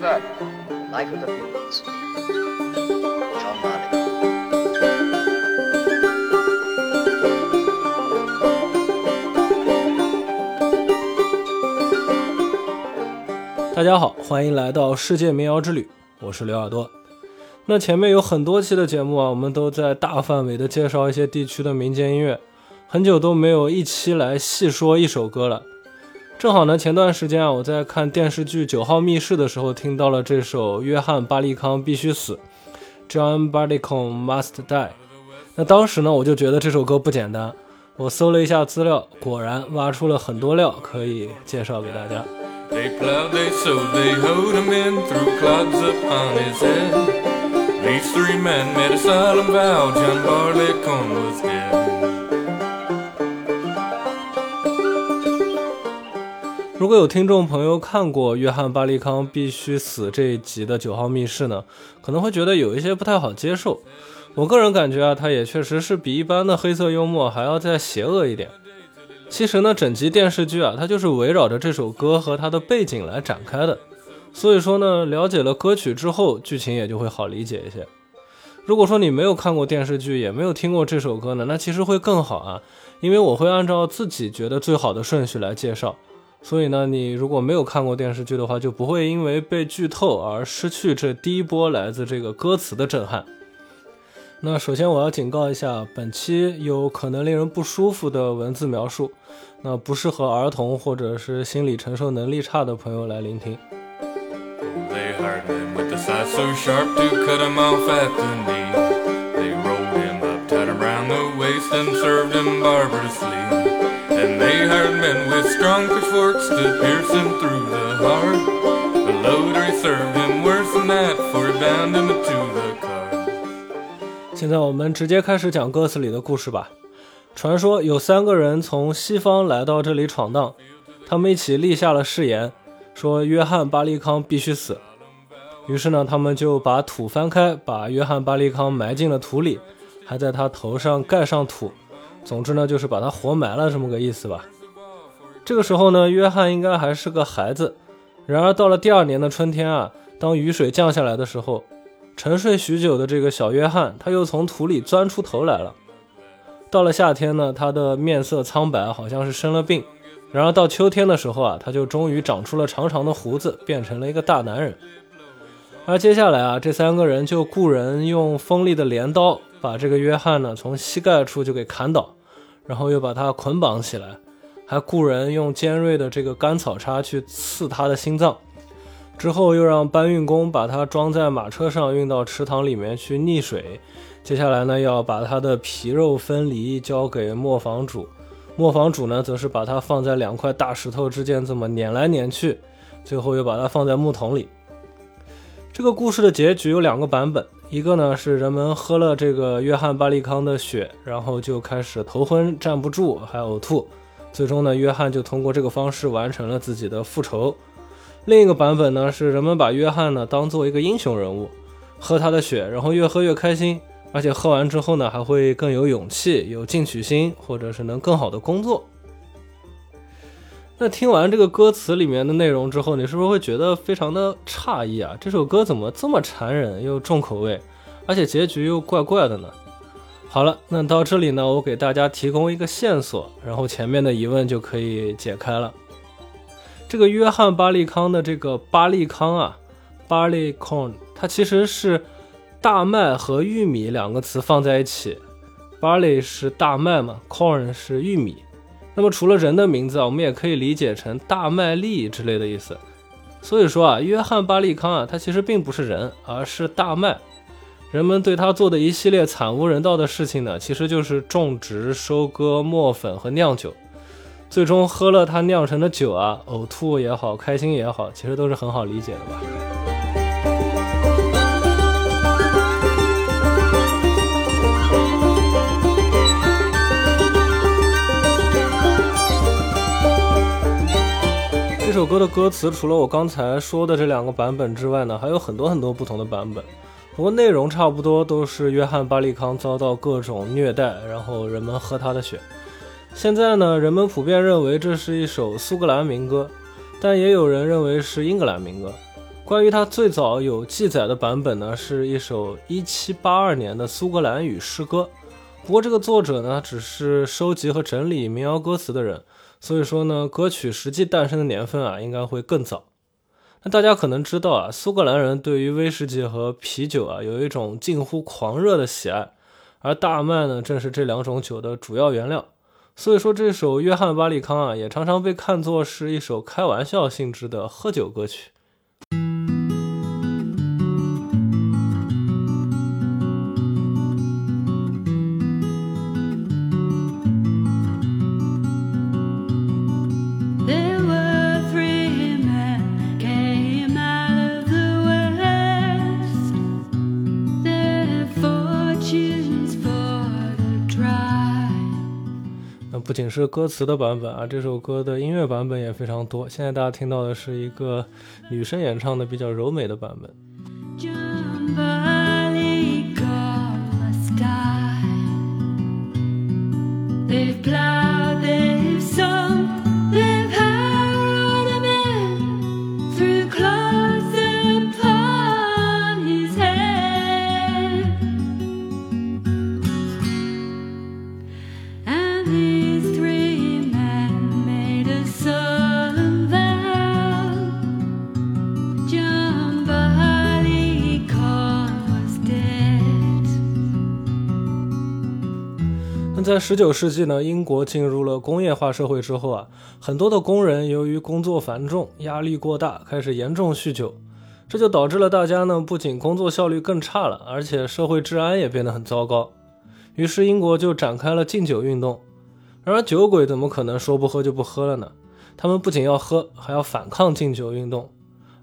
that? Life of the fields 大家好，欢迎来到世界民谣之旅，我是刘耳朵。那前面有很多期的节目啊，我们都在大范围的介绍一些地区的民间音乐，很久都没有一期来细说一首歌了。正好呢，前段时间啊，我在看电视剧《九号密室》的时候，听到了这首《约翰·巴利康必须死》（John Barleycorn Must Die）。那当时呢，我就觉得这首歌不简单。我搜了一下资料，果然挖出了很多料可以介绍给大家。They plowed, they sowed, they hoed him in, threw clods upon his head. These three men made a solemn vow, John Barleycorn was dead. 如果有听众朋友看过《约翰·巴利康必须死》这一集的九号密室呢，可能会觉得有一些不太好接受。我个人感觉啊，它也确实是比一般的黑色幽默还要再邪恶一点。其实呢，整集电视剧啊，它就是围绕着这首歌和它的背景来展开的。所以说呢，了解了歌曲之后，剧情也就会好理解一些。如果说你没有看过电视剧，也没有听过这首歌呢，那其实会更好啊，因为我会按照自己觉得最好的顺序来介绍。所以呢，你如果没有看过电视剧的话，就不会因为被剧透而失去这第一波来自这个歌词的震撼。那首先我要警告一下，本期有可能令人不舒服的文字描述，那不适合儿童或者是心理承受能力差的朋友来聆听。They hired men with the scythe so sharp to cut him off at the knee. They rolled they hired men with strong pitchforks to pierce him through the heart. But Lord, they served him worse than that, for he bound him to the car. 现在我们直接开始讲歌词里的故事吧。传说有三个人从西方来到这里闯荡，他们一起立下了誓言，说约翰·巴利康必须死。于是呢，他们就把土翻开，把约翰·巴利康埋进了土里，还在他头上盖上土。总之呢，就是把他活埋了这么个意思吧。这个时候呢，约翰应该还是个孩子。然而到了第二年的春天啊，当雨水降下来的时候，沉睡许久的这个小约翰，他又从土里钻出头来了。到了夏天呢，他的面色苍白，好像是生了病。然而到秋天的时候啊，他就终于长出了长长的胡子，变成了一个大男人。而接下来啊，这三个人就雇人用锋利的镰刀把这个约翰呢从膝盖处就给砍倒，然后又把他捆绑起来，还雇人用尖锐的这个干草叉去刺他的心脏。之后又让搬运工把它装在马车上运到池塘里面去溺水。接下来呢，要把它的皮肉分离，交给磨坊主。磨坊主呢，则是把它放在两块大石头之间这么碾来碾去，最后又把它放在木桶里。这个故事的结局有两个版本，一个呢是人们喝了这个约翰·巴利康的血，然后就开始头昏、站不住，还呕吐。最终呢，约翰就通过这个方式完成了自己的复仇。另一个版本呢，是人们把约翰呢当做一个英雄人物，喝他的血，然后越喝越开心，而且喝完之后呢，还会更有勇气、有进取心，或者是能更好的工作。那听完这个歌词里面的内容之后，你是不是会觉得非常的诧异啊？这首歌怎么这么残忍又重口味，而且结局又怪怪的呢？好了，那到这里呢，我给大家提供一个线索，然后前面的疑问就可以解开了。这个约翰·巴利康的这个巴利康啊，barley corn，它其实是大麦和玉米两个词放在一起，barley 是大麦嘛，corn 是玉米。那么除了人的名字啊，我们也可以理解成大麦粒之类的意思。所以说啊，约翰·巴利康啊，他其实并不是人，而是大麦。人们对他做的一系列惨无人道的事情呢，其实就是种植、收割、磨粉和酿酒。最终喝了他酿成的酒啊，呕吐也好，开心也好，其实都是很好理解的吧。这首歌的歌词除了我刚才说的这两个版本之外呢，还有很多很多不同的版本。不过内容差不多，都是约翰·巴利康遭到各种虐待，然后人们喝他的血。现在呢，人们普遍认为这是一首苏格兰民歌，但也有人认为是英格兰民歌。关于它最早有记载的版本呢，是一首1782年的苏格兰语诗歌。不过这个作者呢，只是收集和整理民谣歌词的人，所以说呢，歌曲实际诞生的年份啊，应该会更早。那大家可能知道啊，苏格兰人对于威士忌和啤酒啊，有一种近乎狂热的喜爱，而大麦呢，正是这两种酒的主要原料。所以说，这首《约翰·巴利康》啊，也常常被看作是一首开玩笑性质的喝酒歌曲。仅是歌词的版本啊，这首歌的音乐版本也非常多。现在大家听到的是一个女生演唱的比较柔美的版本。十九世纪呢，英国进入了工业化社会之后啊，很多的工人由于工作繁重、压力过大，开始严重酗酒，这就导致了大家呢不仅工作效率更差了，而且社会治安也变得很糟糕。于是英国就展开了禁酒运动。然而酒鬼怎么可能说不喝就不喝了呢？他们不仅要喝，还要反抗禁酒运动。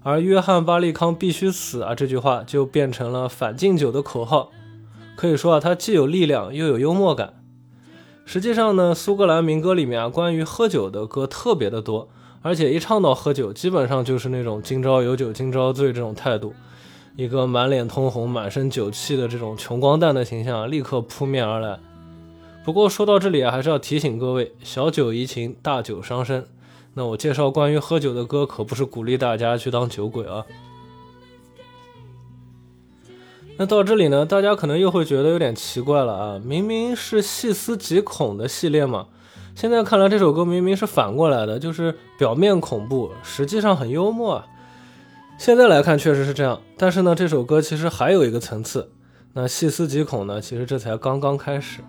而约翰·巴利康必须死啊！这句话就变成了反禁酒的口号。可以说啊，它既有力量又有幽默感。实际上呢，苏格兰民歌里面啊，关于喝酒的歌特别的多，而且一唱到喝酒，基本上就是那种今朝有酒今朝醉这种态度，一个满脸通红、满身酒气的这种穷光蛋的形象立刻扑面而来。不过说到这里啊，还是要提醒各位，小酒怡情，大酒伤身。那我介绍关于喝酒的歌，可不是鼓励大家去当酒鬼啊。那到这里呢，大家可能又会觉得有点奇怪了啊，明明是细思极恐的系列嘛，现在看来这首歌明明是反过来的，就是表面恐怖，实际上很幽默啊。现在来看确实是这样，但是呢，这首歌其实还有一个层次。那细思极恐呢，其实这才刚刚开始。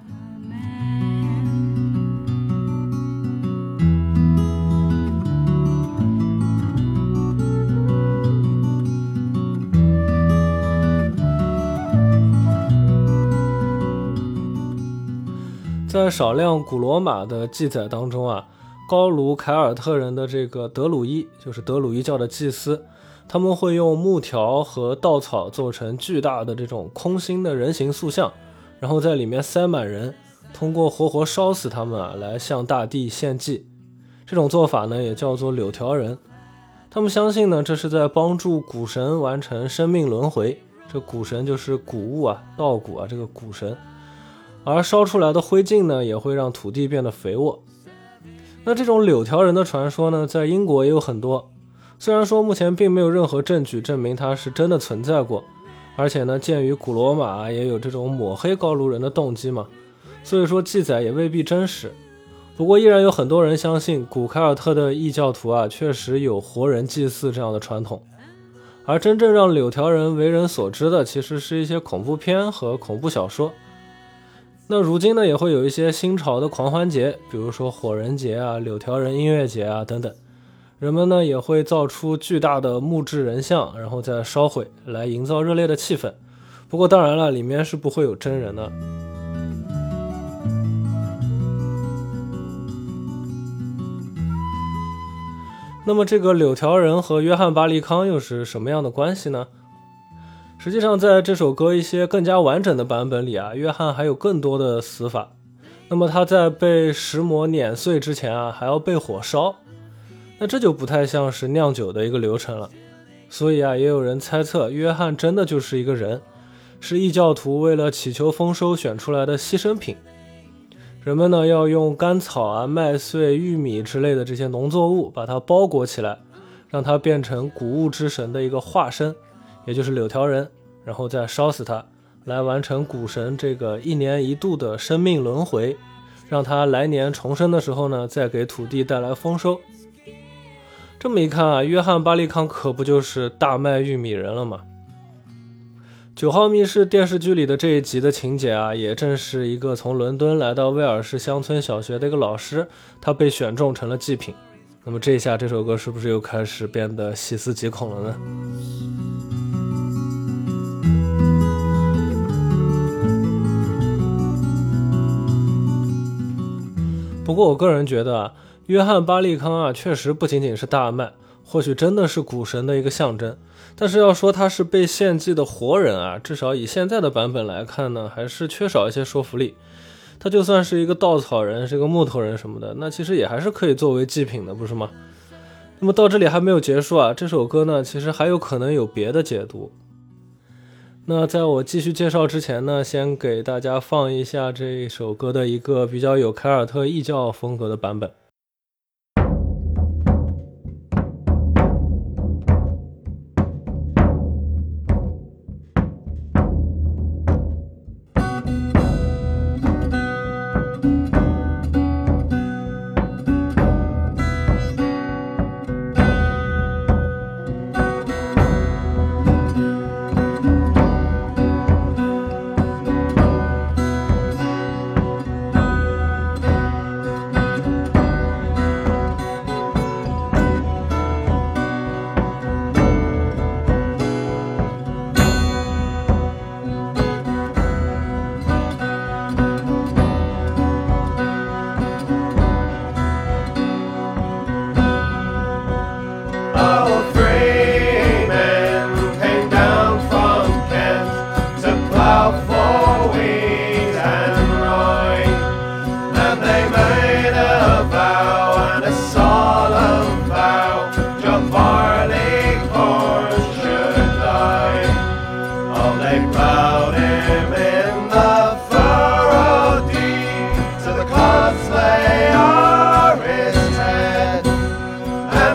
在少量古罗马的记载当中啊，高卢凯尔特人的这个德鲁伊，就是德鲁伊教的祭司，他们会用木条和稻草做成巨大的这种空心的人形塑像，然后在里面塞满人，通过活活烧死他们啊，来向大地献祭。这种做法呢，也叫做柳条人。他们相信呢，这是在帮助谷神完成生命轮回。这谷神就是谷物啊，稻谷啊，这个谷神。而烧出来的灰烬呢，也会让土地变得肥沃。那这种柳条人的传说呢，在英国也有很多。虽然说目前并没有任何证据证明它是真的存在过，而且呢，鉴于古罗马也有这种抹黑高卢人的动机嘛，所以说记载也未必真实。不过依然有很多人相信古凯尔特的异教徒啊，确实有活人祭祀这样的传统。而真正让柳条人为人所知的，其实是一些恐怖片和恐怖小说。那如今呢，也会有一些新潮的狂欢节，比如说火人节啊、柳条人音乐节啊等等。人们呢也会造出巨大的木质人像，然后再烧毁，来营造热烈的气氛。不过当然了，里面是不会有真人的。那么这个柳条人和约翰·巴利康又是什么样的关系呢？实际上，在这首歌一些更加完整的版本里啊，约翰还有更多的死法。那么他在被石磨碾碎之前啊，还要被火烧。那这就不太像是酿酒的一个流程了。所以啊，也有人猜测，约翰真的就是一个人，是异教徒为了祈求丰收选出来的牺牲品。人们呢要用干草啊、麦穗、玉米之类的这些农作物把它包裹起来。让它变成谷物之神的一个化身，也就是柳条人，然后再烧死他，来完成谷神这个一年一度的生命轮回，让他来年重生的时候呢，再给土地带来丰收。这么一看啊，约翰巴利康可不就是大麦玉米人了吗？九号密室电视剧里的这一集的情节啊，也正是一个从伦敦来到威尔士乡村小学的一个老师，他被选中成了祭品。那么这一下，这首歌是不是又开始变得细思极恐了呢？不过我个人觉得啊，约翰巴利康啊，确实不仅仅是大麦，或许真的是股神的一个象征。但是要说他是被献祭的活人啊，至少以现在的版本来看呢，还是缺少一些说服力。他就算是一个稻草人，是个木头人什么的，那其实也还是可以作为祭品的，不是吗？那么到这里还没有结束啊，这首歌呢，其实还有可能有别的解读。那在我继续介绍之前呢，先给大家放一下这首歌的一个比较有凯尔特异教风格的版本。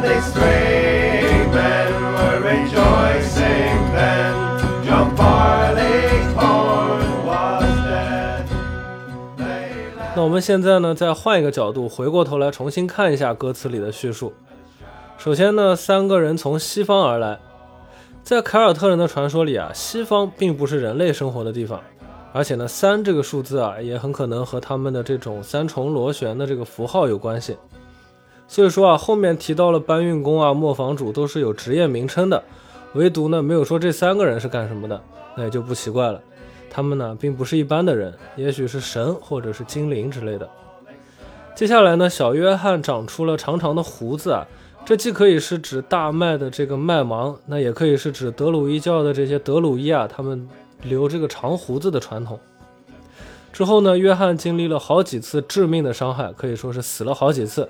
These three men were rejoicing then. John Barleycorn was dead. They 那我们现在呢，再换一个角度，回过头来重新看一下歌词里的叙述。首先呢，三个人从西方而来，在凯尔特人的传说里啊，西方并不是人类生活的地方，而且呢，三这个数字啊，也很可能和他们的这种三重螺旋的这个符号有关系。所以说啊，后面提到了搬运工啊、磨坊主都是有职业名称的，唯独呢没有说这三个人是干什么的，那也就不奇怪了。他们呢并不是一般的人，也许是神或者是精灵之类的。接下来呢，小约翰长出了长长的胡子啊，这既可以是指大麦的这个麦芒，那也可以是指德鲁伊教的这些德鲁伊啊，他们留这个长胡子的传统。之后呢，约翰经历了好几次致命的伤害，可以说是死了好几次。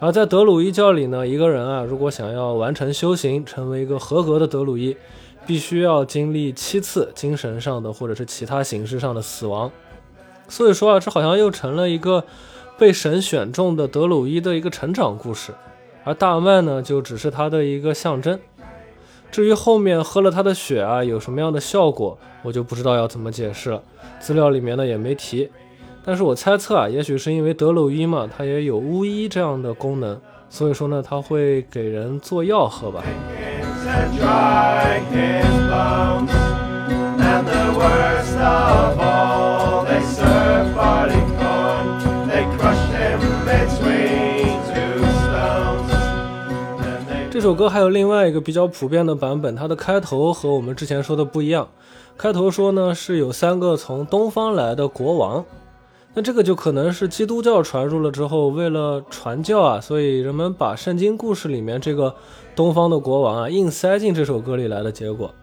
而在德鲁伊教里呢，一个人啊，如果想要完成修行，成为一个合格的德鲁伊，必须要经历七次精神上的或者是其他形式上的死亡。所以说啊，这好像又成了一个被神选中的德鲁伊的一个成长故事，而大麦呢，就只是他的一个象征。至于后面喝了他的血啊，有什么样的效果，我就不知道要怎么解释了，资料里面呢也没提。但是我猜测啊，也许是因为德鲁伊嘛，它也有巫医这样的功能，所以说呢，它会给人做药喝吧。这首歌还有另外一个比较普遍的版本，它的开头和我们之前说的不一样，开头说呢，是有三个从东方来的国王。那这个就可能是基督教传入了之后，为了传教啊，所以人们把圣经故事里面这个东方的国王啊硬塞进这首歌里来的结果。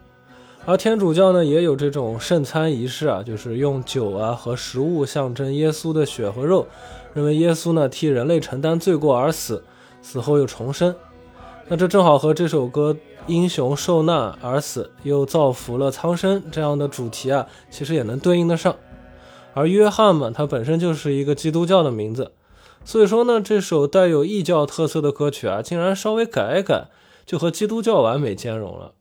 而天主教呢也有这种圣餐仪式啊，就是用酒啊和食物象征耶稣的血和肉，认为耶稣呢替人类承担罪过而死，死后又重生。那这正好和这首歌“英雄受难而死，又造福了苍生”这样的主题啊，其实也能对应得上。而约翰嘛，他本身就是一个基督教的名字，所以说呢，这首带有异教特色的歌曲啊，竟然稍微改一改，就和基督教完美兼容了。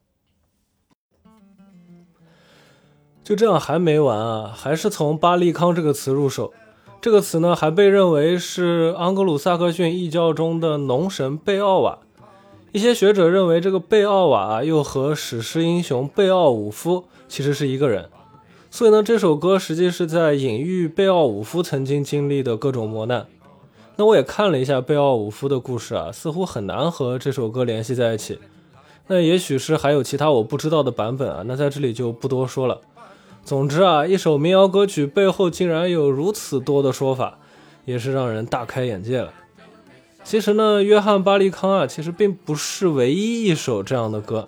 就这样还没完啊，还是从巴利康这个词入手。这个词呢，还被认为是盎格鲁撒克逊异教中的农神贝奥瓦。一些学者认为，这个贝奥瓦啊，又和史诗英雄贝奥武夫其实是一个人。所以呢，这首歌实际是在隐喻贝奥武夫曾经经历的各种磨难。那我也看了一下贝奥武夫的故事啊，似乎很难和这首歌联系在一起。那也许是还有其他我不知道的版本啊，那在这里就不多说了。总之啊，一首民谣歌曲背后竟然有如此多的说法，也是让人大开眼界了。其实呢，约翰巴利康啊，其实并不是唯一一首这样的歌，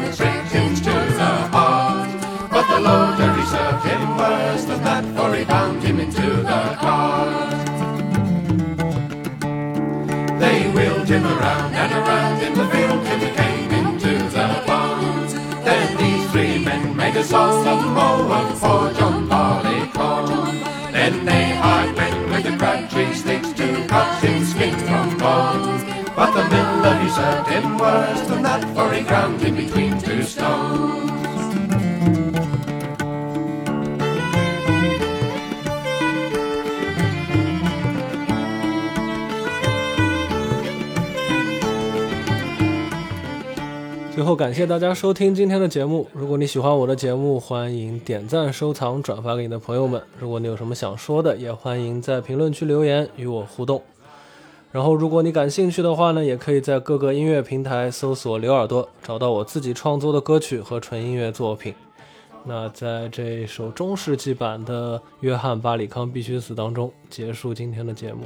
pitchfork to prick him to the heart. But the Lord he served him worse than that, for he bound him into the cart. They wheeled him around and around in the field till he came into the barn. Then these three men made a song of Moab for John Barleycorn. Then they hired men with the crabtree sticks to cut him skin from bone. But the miller he served him worse than that, ground him between two stones. 最后感谢大家收听今天的节目。如果你喜欢我的节目，欢迎点赞、收藏、转发给你的朋友们。如果你有什么想说的，也欢迎在评论区留言与我互动。然后，如果你感兴趣的话呢，也可以在各个音乐平台搜索“刘耳朵”，找到我自己创作的歌曲和纯音乐作品。那在这首中世纪版的《约翰·巴里康必须死》当中，结束今天的节目。